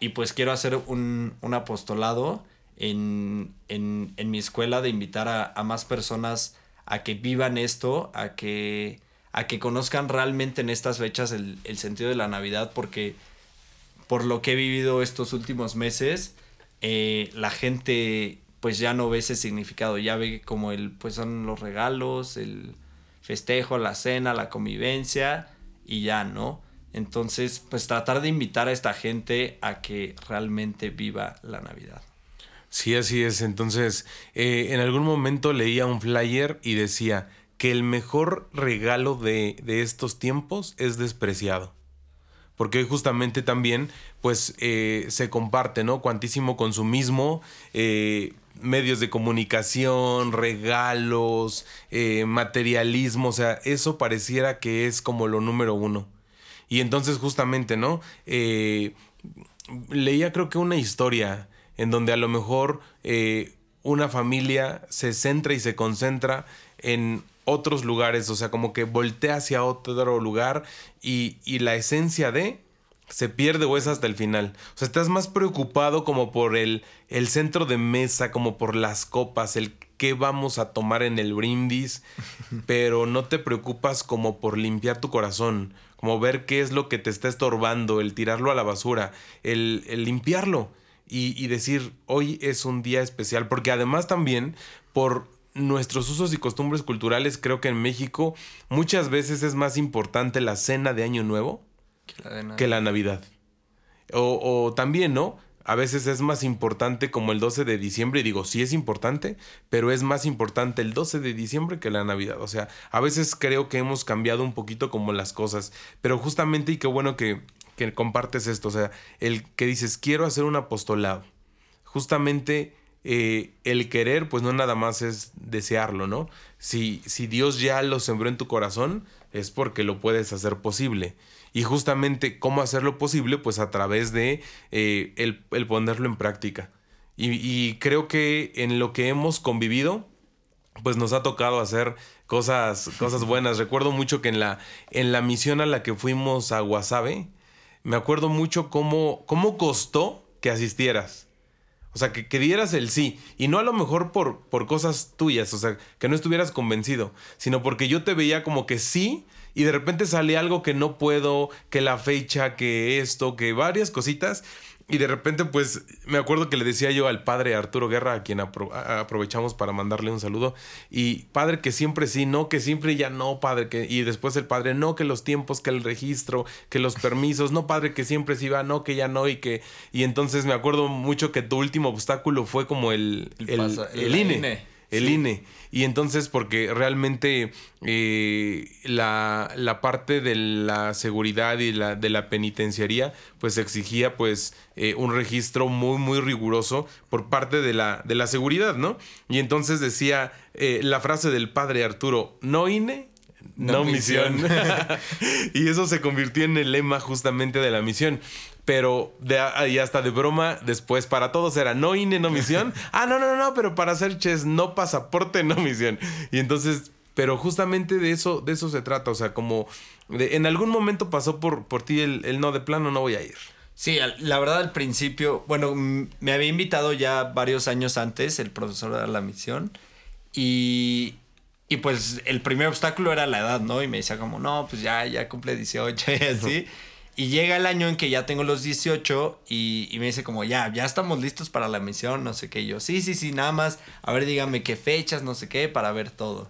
y pues quiero hacer un, un apostolado en, en, en, mi escuela de invitar a, más personas a que vivan esto, a que, a que conozcan realmente en estas fechas el, el sentido de la Navidad, porque por lo que he vivido estos últimos meses, eh, la gente pues ya no ve ese significado, ya ve como el, pues son los regalos, el festejo, la cena, la convivencia y ya, ¿no? Entonces, pues tratar de invitar a esta gente a que realmente viva la Navidad. Sí, así es. Entonces, eh, en algún momento leía un flyer y decía que el mejor regalo de, de estos tiempos es despreciado. Porque justamente también, pues, eh, se comparte, ¿no? Cuantísimo consumismo, eh, medios de comunicación, regalos, eh, materialismo, o sea, eso pareciera que es como lo número uno. Y entonces justamente, ¿no? Eh, leía creo que una historia en donde a lo mejor eh, una familia se centra y se concentra en otros lugares, o sea, como que voltea hacia otro lugar y, y la esencia de se pierde o es hasta el final. O sea, estás más preocupado como por el, el centro de mesa, como por las copas, el qué vamos a tomar en el brindis, [LAUGHS] pero no te preocupas como por limpiar tu corazón, como ver qué es lo que te está estorbando, el tirarlo a la basura, el, el limpiarlo y, y decir, hoy es un día especial, porque además también por nuestros usos y costumbres culturales, creo que en México muchas veces es más importante la cena de Año Nuevo que la, que la Navidad. O, o, también, ¿no? A veces es más importante como el 12 de diciembre, y digo, sí es importante, pero es más importante el 12 de diciembre que la Navidad. O sea, a veces creo que hemos cambiado un poquito como las cosas, pero justamente, y qué bueno que, que compartes esto, o sea, el que dices, quiero hacer un apostolado. Justamente eh, el querer, pues no nada más es desearlo, ¿no? Si, si Dios ya lo sembró en tu corazón, es porque lo puedes hacer posible. Y justamente cómo hacerlo posible, pues a través de eh, el, el, ponerlo en práctica. Y, y, creo que en lo que hemos convivido, pues nos ha tocado hacer cosas, cosas buenas. Recuerdo mucho que en la, en la misión a la que fuimos a Guasave, me acuerdo mucho cómo, cómo costó que asistieras. O sea, que, que, dieras el sí. Y no a lo mejor por, por cosas tuyas, o sea, que no estuvieras convencido, sino porque yo te veía como que sí, y de repente sale algo que no puedo, que la fecha, que esto, que varias cositas. Y de repente, pues, me acuerdo que le decía yo al padre Arturo Guerra, a quien apro aprovechamos para mandarle un saludo. Y padre, que siempre sí, no, que siempre ya no, padre, que. Y después el padre, no, que los tiempos, que el registro, que los permisos, no, padre, que siempre sí va, no, que ya no, y que. Y entonces me acuerdo mucho que tu último obstáculo fue como el. El, el, pasa, el, el INE. INE el sí. INE. Y entonces, porque realmente eh, la, la, parte de la seguridad y la, de la penitenciaría, pues exigía pues eh, un registro muy, muy riguroso por parte de la, de la seguridad, ¿no? Y entonces decía eh, la frase del padre Arturo, no INE, no, no misión. misión. [LAUGHS] y eso se convirtió en el lema justamente de la misión. Pero de ahí hasta de broma, después para todos era no INE, no misión. [LAUGHS] ah, no, no, no, pero para hacer chess no pasaporte, no misión. Y entonces, pero justamente de eso, de eso se trata. O sea, como de, en algún momento pasó por, por ti el, el no de plano, no voy a ir. Sí, la verdad al principio, bueno, me había invitado ya varios años antes el profesor de la misión y, y pues el primer obstáculo era la edad, ¿no? Y me decía como, no, pues ya, ya cumple 18 y así. Y llega el año en que ya tengo los 18 y, y, me dice como, ya, ya estamos listos para la misión, no sé qué. Y yo, sí, sí, sí, nada más, a ver, dígame qué fechas, no sé qué, para ver todo.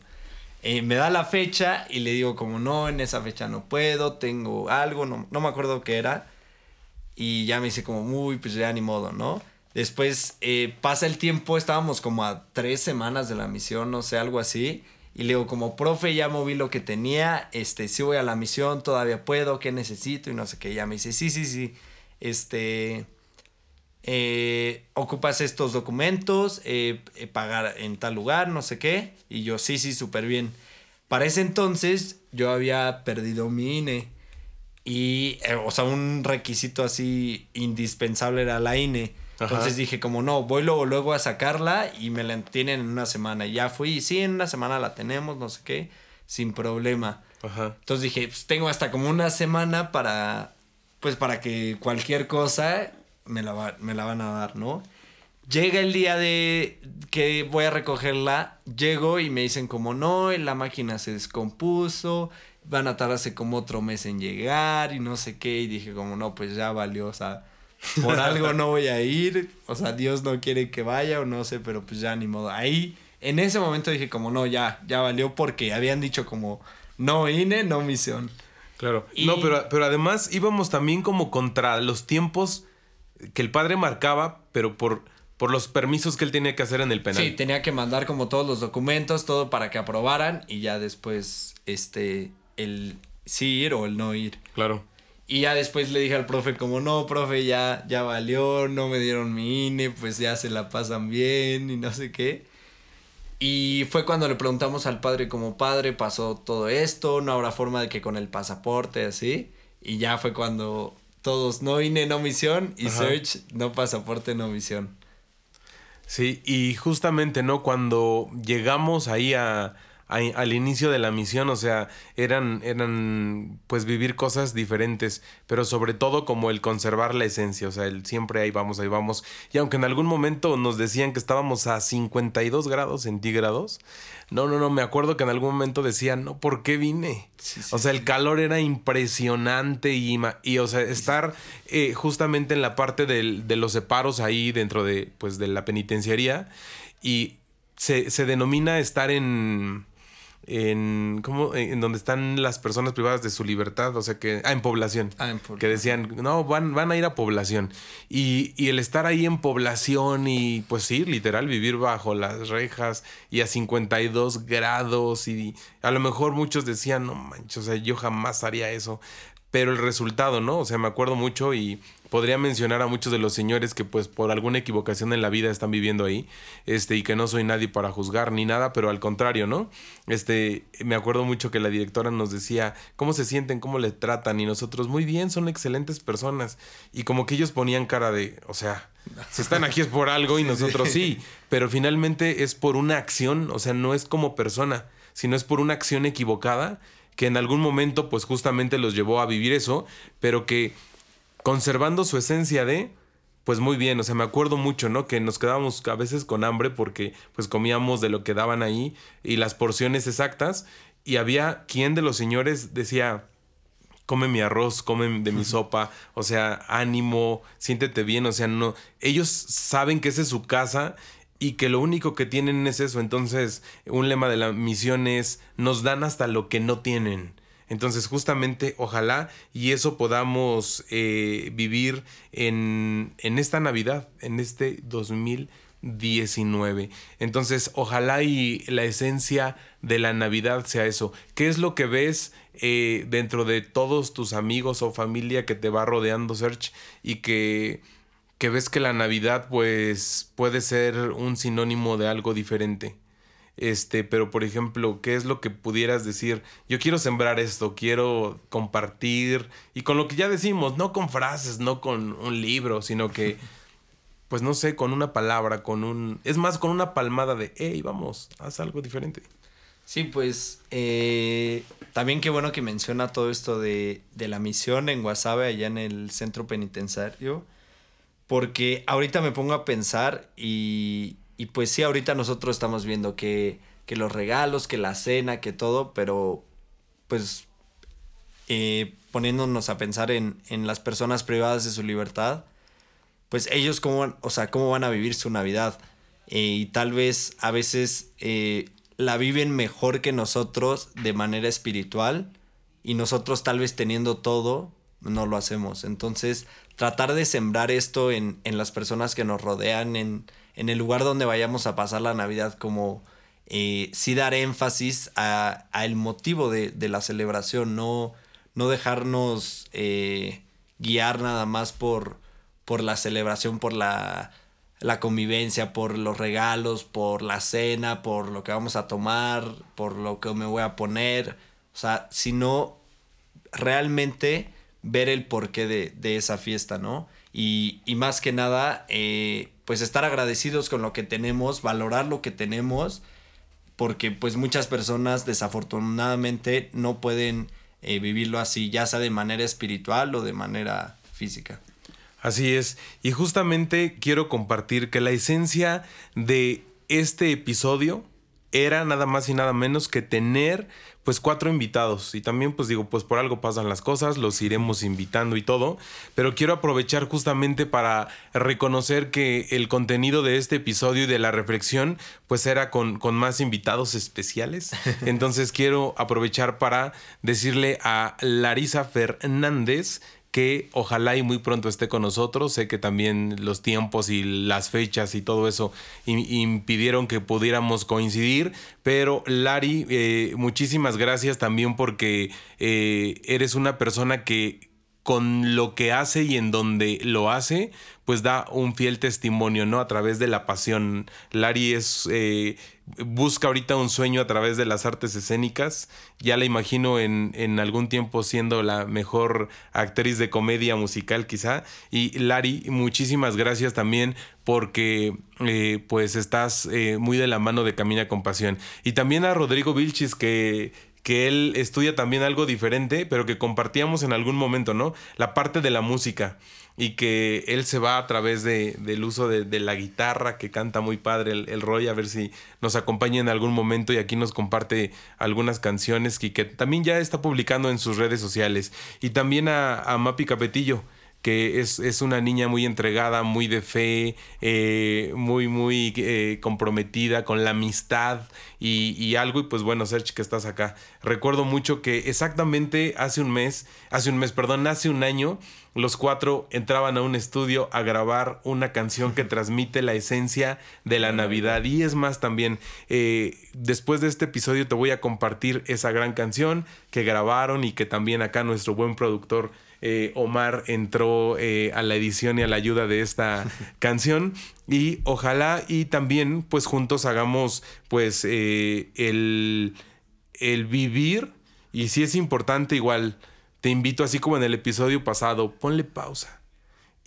eh, me da la fecha y le digo como no, en esa fecha no puedo, tengo algo, no, no me acuerdo qué era. Y ya me dice como, muy, pues ya ni modo, ¿no? Después eh, pasa el tiempo, estábamos como a tres semanas de la misión, no sé, algo así. Y le digo, como profe, ya moví lo que tenía, este, si voy a la misión, todavía puedo, ¿qué necesito? Y no sé qué. Ya me dice, sí, sí, sí, este, eh, ocupas estos documentos, eh, eh, pagar en tal lugar, no sé qué. Y yo, sí, sí, súper bien. Para ese entonces yo había perdido mi INE. Y, eh, o sea, un requisito así indispensable era la INE. Entonces dije como no, voy luego, luego a sacarla y me la tienen en una semana. Y ya fui sí, en una semana la tenemos, no sé qué, sin problema. Ajá. Entonces dije, pues tengo hasta como una semana para, pues para que cualquier cosa me la, va- me la van a dar, ¿no? Llega el día de que voy a recogerla, llego y me dicen como no, la máquina se descompuso, van a tardarse como otro mes en llegar y no sé qué. Y dije como no, pues ya valió, o sea, por algo no voy a ir, o sea, Dios no quiere que vaya o no sé, pero pues ya ni modo. Ahí, en ese momento dije como no, ya, ya valió porque habían dicho como no INE, no misión. Claro. Y- No, pero, pero además íbamos también como contra los tiempos que el padre marcaba, pero por, por los permisos que él tenía que hacer en el penal. Sí, tenía que mandar como todos los documentos, todo para que aprobaran y ya después, este, el sí ir o el no ir. Claro. Y ya después le dije al profe como, no, profe, ya, ya valió, no me dieron mi INE, pues ya se la pasan bien y no sé qué. Y fue cuando le preguntamos al padre como, padre, pasó todo esto, no habrá forma de que con el pasaporte, así. Y ya fue cuando todos, no INE, no misión, y Ajá. Search, no pasaporte, no misión. Sí, y justamente, ¿no? Cuando llegamos ahí a, a- al inicio de la misión, o sea, eran, eran, pues, vivir cosas diferentes, pero sobre todo como el conservar la esencia, o sea, el siempre ahí vamos, ahí vamos. Y aunque en algún momento nos decían que estábamos a 52 grados centígrados, no, no, no, me acuerdo que en algún momento decían, no, ¿por qué vine? Sí, sí, o sea, el calor era impresionante y, y o sea, estar eh, justamente en la parte del- de los separos ahí dentro de, pues, de la penitenciaría y se, se denomina estar en, en, ¿cómo? En donde están las personas privadas de su libertad, o sea que, ah, en población. Ah, en población. Que decían, no, van, van a ir a población. Y, y el estar ahí en población y, pues sí, literal, vivir bajo las rejas y a 52 grados y a lo mejor muchos decían, no manches, o sea, yo jamás haría eso. Pero el resultado, ¿no? O sea, me acuerdo mucho y podría mencionar a muchos de los señores que pues por alguna equivocación en la vida están viviendo ahí, este, y que no soy nadie para juzgar ni nada, pero al contrario, ¿no? Este, me acuerdo mucho que la directora nos decía cómo se sienten, cómo le tratan, y nosotros, muy bien, son excelentes personas. Y como que ellos ponían cara de, o sea, si están aquí es por algo y [LAUGHS] nosotros sí, pero finalmente es por una acción, o sea, no es como persona, sino es por una acción equivocada que en algún momento pues justamente los llevó a vivir eso, pero que conservando su esencia de, pues muy bien, o sea, me acuerdo mucho, ¿no? Que nos quedábamos a veces con hambre porque pues comíamos de lo que daban ahí y las porciones exactas. Y había quien de los señores decía, come mi arroz, come de mi sopa, o sea, ánimo, siéntete bien, o sea, no, ellos saben que esa es su casa y que lo único que tienen es eso, entonces un lema de la misión es, nos dan hasta lo que no tienen. Entonces, justamente, ojalá y eso podamos eh, vivir en, en esta Navidad, en este 2019. Entonces, ojalá y la esencia de la Navidad sea eso. ¿Qué es lo que ves eh, dentro de todos tus amigos o familia que te va rodeando, Search? Y que, que ves que la Navidad, pues, puede ser un sinónimo de algo diferente. Este, pero por ejemplo, ¿qué es lo que pudieras decir? Yo quiero sembrar esto, quiero compartir, y con lo que ya decimos, no con frases, no con un libro, sino que, [LAUGHS] pues no sé, con una palabra, con un. Es más, con una palmada de, hey, vamos, haz algo diferente. Sí, pues eh, también qué bueno que menciona todo esto de, de la misión en Guasave, allá en el centro penitenciario, porque ahorita me pongo a pensar y, y pues sí, ahorita nosotros estamos viendo que, que los regalos, que la cena, que todo, pero pues eh, poniéndonos a pensar en, en las personas privadas de su libertad, pues ellos cómo, o sea, cómo van a vivir su Navidad. Eh, y tal vez a veces eh, la viven mejor que nosotros de manera espiritual y nosotros tal vez teniendo todo, no lo hacemos. Entonces, tratar de sembrar esto en, en las personas que nos rodean, en, en, el lugar donde vayamos a pasar la Navidad, como eh, sí dar énfasis a, a el motivo de, de, la celebración, no, no dejarnos eh, guiar nada más por, por la celebración, por la, la convivencia, por los regalos, por la cena, por lo que vamos a tomar, por lo que me voy a poner. O sea, sino realmente ver el porqué de, de esa fiesta, ¿no? Y, y más que nada, eh, pues estar agradecidos con lo que tenemos, valorar lo que tenemos, porque pues muchas personas desafortunadamente no pueden eh, vivirlo así, ya sea de manera espiritual o de manera física. Así es, y justamente quiero compartir que la esencia de este episodio era nada más y nada menos que tener pues cuatro invitados. Y también pues digo pues por algo pasan las cosas los iremos invitando y todo. Pero quiero aprovechar justamente para reconocer que el contenido de este episodio y de la reflexión pues era con, con más invitados especiales. [LAUGHS] Entonces quiero aprovechar para decirle a Larisa Fernández que ojalá y muy pronto esté con nosotros. Sé que también los tiempos y las fechas y todo eso impidieron que pudiéramos coincidir, pero Lari, eh, muchísimas gracias también porque eh, eres una persona que con lo que hace y en donde lo hace, pues da un fiel testimonio, ¿no? A través de la pasión. Lari es... Eh, busca ahorita un sueño a través de las artes escénicas. Ya la imagino en, en, algún tiempo siendo la mejor actriz de comedia musical quizá. Y Lari, muchísimas gracias también porque eh, pues estás eh, muy de la mano de Camina con Pasión. Y también a Rodrigo Vilchis que que él estudia también algo diferente, pero que compartíamos en algún momento, ¿no? La parte de la música y que él se va a través de, del uso de, de, la guitarra, que canta muy padre el, el, Roy, a ver si nos acompaña en algún momento y aquí nos comparte algunas canciones y que también ya está publicando en sus redes sociales. Y también a, a Mapi Capetillo que es, es, una niña muy entregada, muy de fe, eh, muy, muy eh, comprometida con la amistad y, y, algo. Y pues bueno, Serge, que estás acá. Recuerdo mucho que exactamente hace un mes, hace un mes, perdón, hace un año, los cuatro entraban a un estudio a grabar una canción que transmite la esencia de la Navidad. Y es más también, eh, después de este episodio te voy a compartir esa gran canción que grabaron y que también acá nuestro buen productor eh, Omar entró eh, a la edición y a la ayuda de esta [LAUGHS] canción y ojalá y también pues juntos hagamos pues el, el vivir y si es importante igual te invito así como en el episodio pasado ponle pausa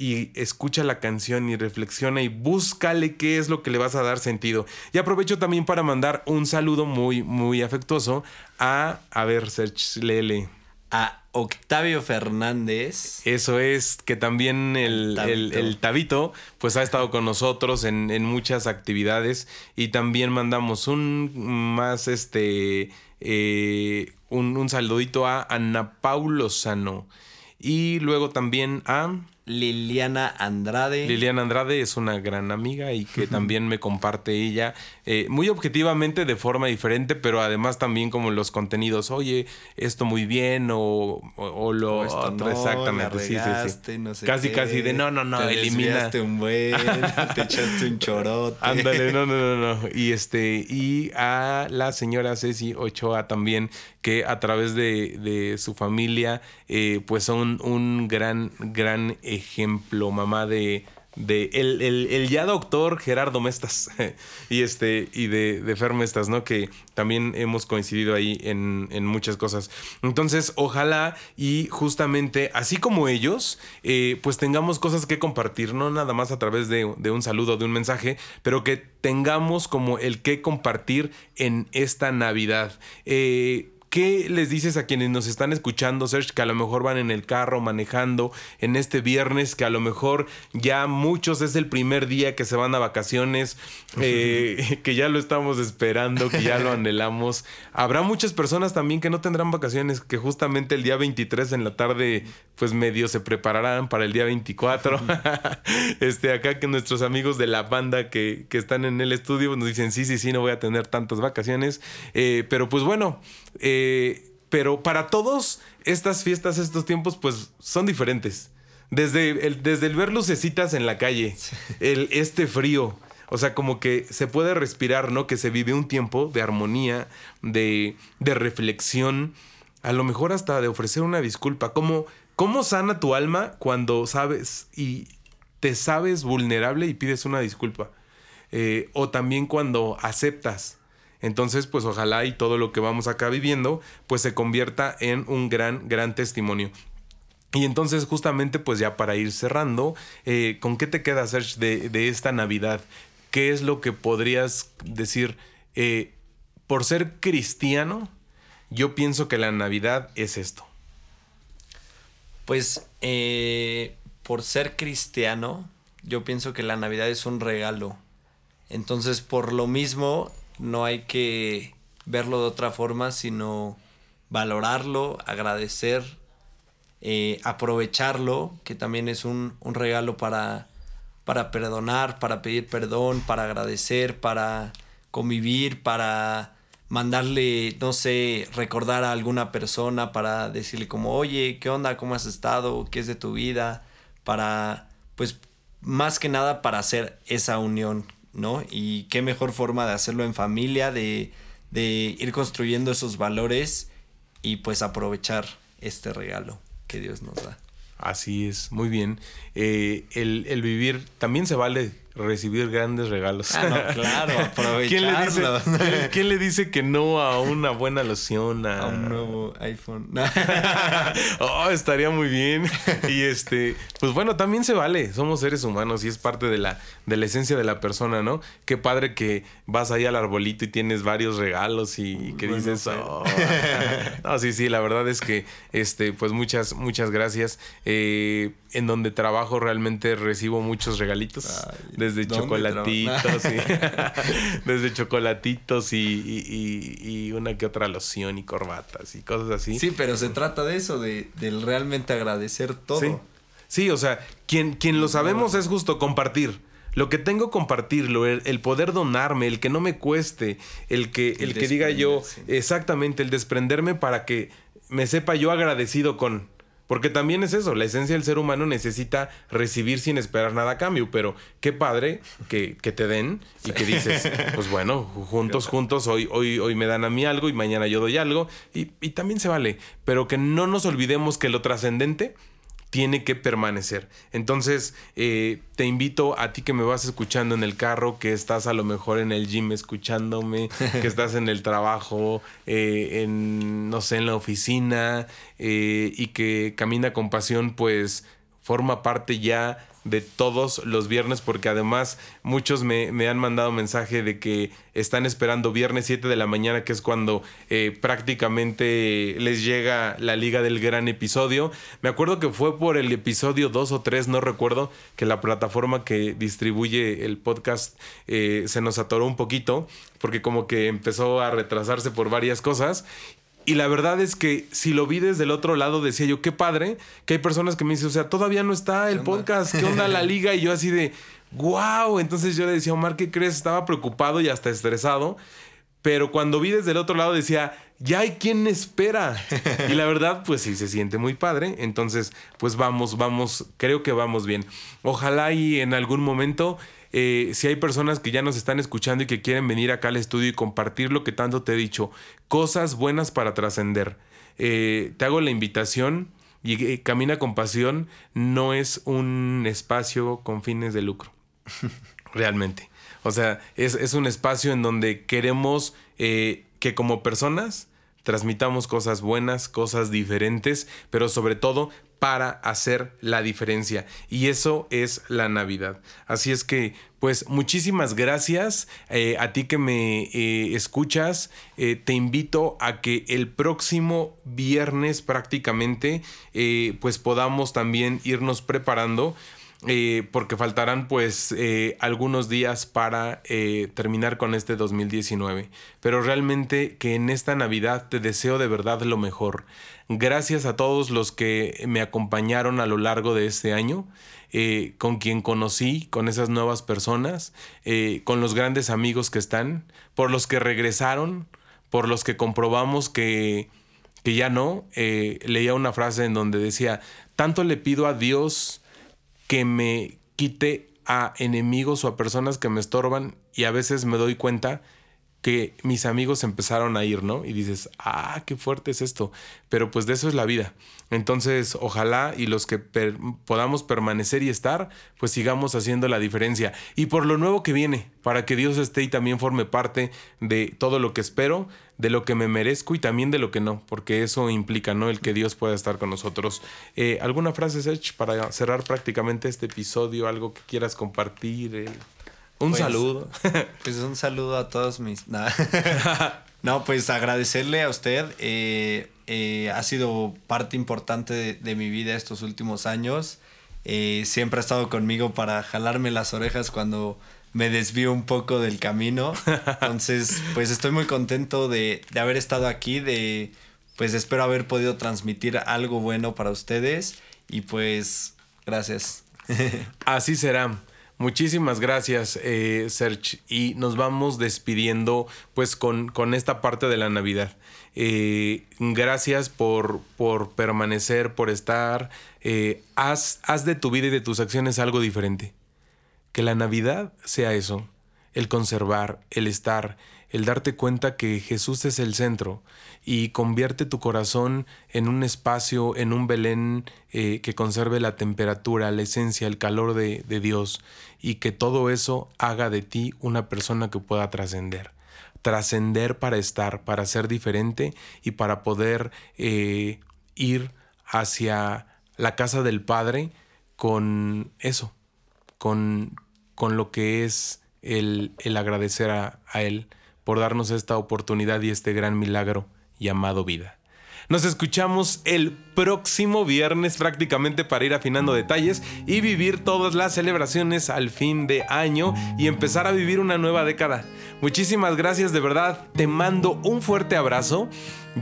y escucha la canción y reflexiona y búscale qué es lo que le vas a dar sentido. Y aprovecho también para mandar un saludo muy, muy afectuoso a, a ver, Serge, Lele. A Octavio Fernández. Eso es, que también el, tabito. el, el tabito. pues ha estado con nosotros en, en, muchas actividades y también mandamos un más, este, eh, un, un saludito a Ana Paulo Sano y luego también a... Liliana Andrade. Liliana Andrade es una gran amiga y que también me comparte ella eh, muy objetivamente de forma diferente, pero además también como los contenidos, oye, esto muy bien o, o, o lo o otro, no, exactamente, regaste, sí, sí, sí. No sé casi, qué, casi de no, no, no, te elimina. un buen, [LAUGHS] te echaste un chorote. Ándale, no, no, no, no. [LAUGHS] Y este, y a la señora Ceci Ochoa también, que a través de, de su familia, eh, pues son un gran, gran ejemplo, mamá de, de el, el, el, ya doctor Gerardo Mestas [LAUGHS] y este y de, de Fer Mestas, ¿no? Que también hemos coincidido ahí en, en muchas cosas. Entonces, ojalá y justamente, así como ellos, eh, pues tengamos cosas que compartir, no nada más a través de, de un saludo, de un mensaje, pero que tengamos como el que compartir en esta Navidad. Eh, ¿Qué les dices a quienes nos están escuchando, Serge, que a lo mejor van en el carro manejando en este viernes, que a lo mejor ya muchos es el primer día que se van a vacaciones, eh, [LAUGHS] que ya lo estamos esperando, que ya lo [LAUGHS] anhelamos? Habrá muchas personas también que no tendrán vacaciones, que justamente el día 23 en la tarde, pues medio se prepararán para el día 24. [LAUGHS] este, acá que nuestros amigos de la banda que, que, están en el estudio nos dicen, sí, sí, sí, no voy a tener tantas vacaciones. Eh, pero pues bueno, eh, eh, pero para todos, estas fiestas, estos tiempos, pues son diferentes. Desde el, desde el ver lucecitas en la calle, el, este frío, o sea, como que se puede respirar, ¿no? Que se vive un tiempo de armonía, de, de reflexión, a lo mejor hasta de ofrecer una disculpa. ¿Cómo, ¿Cómo sana tu alma cuando sabes y te sabes vulnerable y pides una disculpa? Eh, o también cuando aceptas entonces, pues ojalá y todo lo que vamos acá viviendo, pues se convierta en un gran, gran testimonio. Y entonces, justamente, pues ya para ir cerrando, eh, ¿con qué te queda, Serge, de, esta Navidad? ¿Qué es lo que podrías decir? Eh, por ser cristiano, yo pienso que la Navidad es esto. Pues eh, por ser cristiano, yo pienso que la Navidad es un regalo. Entonces, por lo mismo, no hay que verlo de otra forma, sino valorarlo, agradecer, eh, aprovecharlo, que también es un, regalo para, para perdonar, para pedir perdón, para agradecer, para convivir, para mandarle, no sé, recordar a alguna persona, para decirle como, oye, ¿qué onda? ¿Cómo has estado? ¿Qué es de tu vida? Para, pues, más que nada para hacer esa unión ¿no? Y qué mejor forma de hacerlo en familia, de, de ir construyendo esos valores y pues aprovechar este regalo que Dios nos da. Así es, muy bien. Eh, el, el, vivir también se vale recibir grandes regalos. Ah, no, claro, [LAUGHS] aprovecharlo. ¿Quién le, dice, que no a una buena loción? A, un nuevo iPhone. [LAUGHS] oh, estaría muy bien. Y este, pues bueno, también se vale. Somos seres humanos y es parte de la, de la esencia de la persona, ¿no? Qué padre que vas ahí al arbolito y tienes varios regalos y, que dices, oh". [LAUGHS] no, sí, sí, la verdad es que, este, pues muchas, muchas gracias. Eh, en donde trabajo realmente recibo muchos regalitos. [LAUGHS] desde chocolatitos, y, desde chocolatitos y, una que otra loción y corbatas y cosas así. Sí, pero se trata de eso, de, realmente agradecer todo. Sí, o sea, quien, quien lo sabemos es justo compartir. Lo que tengo compartirlo, el, poder donarme, el que no me cueste, el que, el, que diga yo, exactamente, el desprenderme para que me sepa yo agradecido con, porque también es eso, la esencia del ser humano necesita recibir sin esperar nada a cambio, pero qué padre que, te den y que dices, [LAUGHS] pues bueno, juntos, juntos, hoy, hoy, hoy me dan a mí algo y mañana yo doy algo y, y también se vale, pero que no nos olvidemos que lo trascendente tiene que permanecer. Entonces, eh, te invito a ti que me vas escuchando en el carro, que estás a lo mejor en el gym escuchándome, que [LAUGHS] estás en el trabajo, eh, en, no sé, en la oficina, eh, y que camina con pasión, pues forma parte ya de todos los viernes porque además muchos me, han mandado mensaje de que están esperando viernes 7 de la mañana que es cuando eh, prácticamente les llega la liga del gran episodio. Me acuerdo que fue por el episodio 2 o 3, no recuerdo, que la plataforma que distribuye el podcast eh, se nos atoró un poquito porque como que empezó a retrasarse por varias cosas y la verdad es que si lo vi desde el otro lado, decía yo, qué padre, que hay personas que me dicen, o sea, todavía no está el podcast, ¿qué onda la [LAUGHS] liga? Y yo así de, wow. Entonces yo le decía, Omar, ¿qué crees? Estaba preocupado y hasta estresado. Pero cuando vi desde el otro lado decía, ya hay quien espera. Y la verdad, pues sí, se siente muy padre. Entonces, pues vamos, vamos, creo que vamos bien. Ojalá y en algún momento eh, si hay personas que ya nos están escuchando y que quieren venir acá al estudio y compartir lo que tanto te he dicho, cosas buenas para trascender. Eh, te hago la invitación y eh, Camina con Pasión no es un espacio con fines de lucro. [LAUGHS] Realmente. O sea, es, un espacio en donde queremos que como personas transmitamos cosas buenas, cosas diferentes, pero sobre todo para hacer la diferencia. Y eso es la Navidad. Así es que, pues muchísimas gracias eh, a ti que me eh, escuchas. Eh, te invito a que el próximo viernes prácticamente, pues podamos también irnos preparando eh, porque faltarán pues eh, algunos días para eh, terminar con este 2019. Pero realmente que en esta Navidad te deseo de verdad lo mejor. Gracias a todos los que me acompañaron a lo largo de este año, con quien conocí, con esas nuevas personas, con los grandes amigos que están, por los que regresaron, por los que comprobamos que, que ya no. leía una frase en donde decía, tanto le pido a Dios, que me quite a enemigos o a personas que me estorban y a veces me doy cuenta que mis amigos empezaron a ir, ¿no? Y dices, ah, qué fuerte es esto. Pero pues de eso es la vida. Entonces, ojalá y los que podamos permanecer y estar, pues sigamos haciendo la diferencia. Y por lo nuevo que viene, para que Dios esté y también forme parte de todo lo que espero, de lo que me merezco y también de lo que no, porque eso implica, ¿no? El que Dios pueda estar con nosotros. Eh, ¿Alguna frase, Sech, para cerrar prácticamente este episodio? ¿Algo que quieras compartir? Un pues, saludo. [LAUGHS] Pues un saludo a todos mis... [LAUGHS] [LAUGHS] No, pues agradecerle a usted. Eh, eh, ha sido parte importante de, mi vida estos últimos años. Eh, siempre ha estado conmigo para jalarme las orejas cuando me desvío un poco del camino. Entonces, pues estoy muy contento de, de haber estado aquí, de pues espero haber podido transmitir algo bueno para ustedes y pues gracias. Así será. Muchísimas gracias, eh, Serge. Y nos vamos despidiendo pues con, con esta parte de la Navidad. Eh, gracias por, por, permanecer, por estar. Eh, haz, haz de tu vida y de tus acciones algo diferente. Que la Navidad sea eso, el conservar, el estar, el darte cuenta que Jesús es el centro y convierte tu corazón en un espacio, en un Belén eh, que conserve la temperatura, la esencia, el calor de, Dios y que todo eso haga de ti una persona que pueda trascender. Trascender para estar, para ser diferente y para poder eh, ir hacia la casa del Padre con eso, con, con lo que es el, el agradecer a, a Él por darnos esta oportunidad y este gran milagro llamado vida. Nos escuchamos el próximo viernes prácticamente para ir afinando detalles y vivir todas las celebraciones al fin de año y empezar a vivir una nueva década. Muchísimas gracias de verdad, te mando un fuerte abrazo.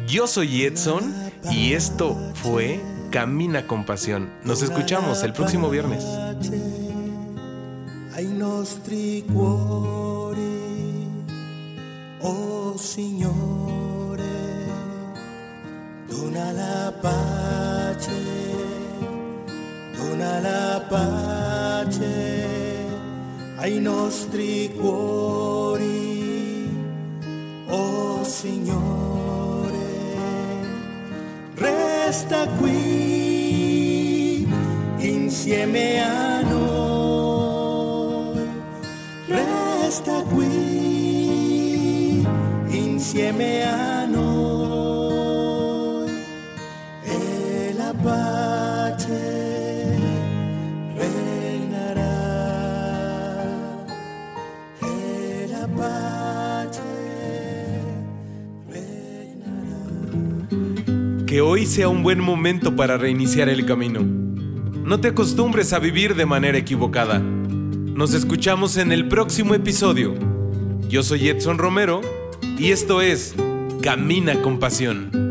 Yo soy Edson y esto fue Camina con Pasión. Nos escuchamos el próximo viernes. Oh Signore, dona la pace, dona la pace ai nostri cuori. Oh Signore, resta qui insieme a noi, resta qui insieme a noi e la reinará reinará. Que hoy sea un buen momento para reiniciar el camino. No te acostumbres a vivir de manera equivocada. Nos escuchamos en el próximo episodio. Yo soy Edson Romero y esto es Camina con Pasión.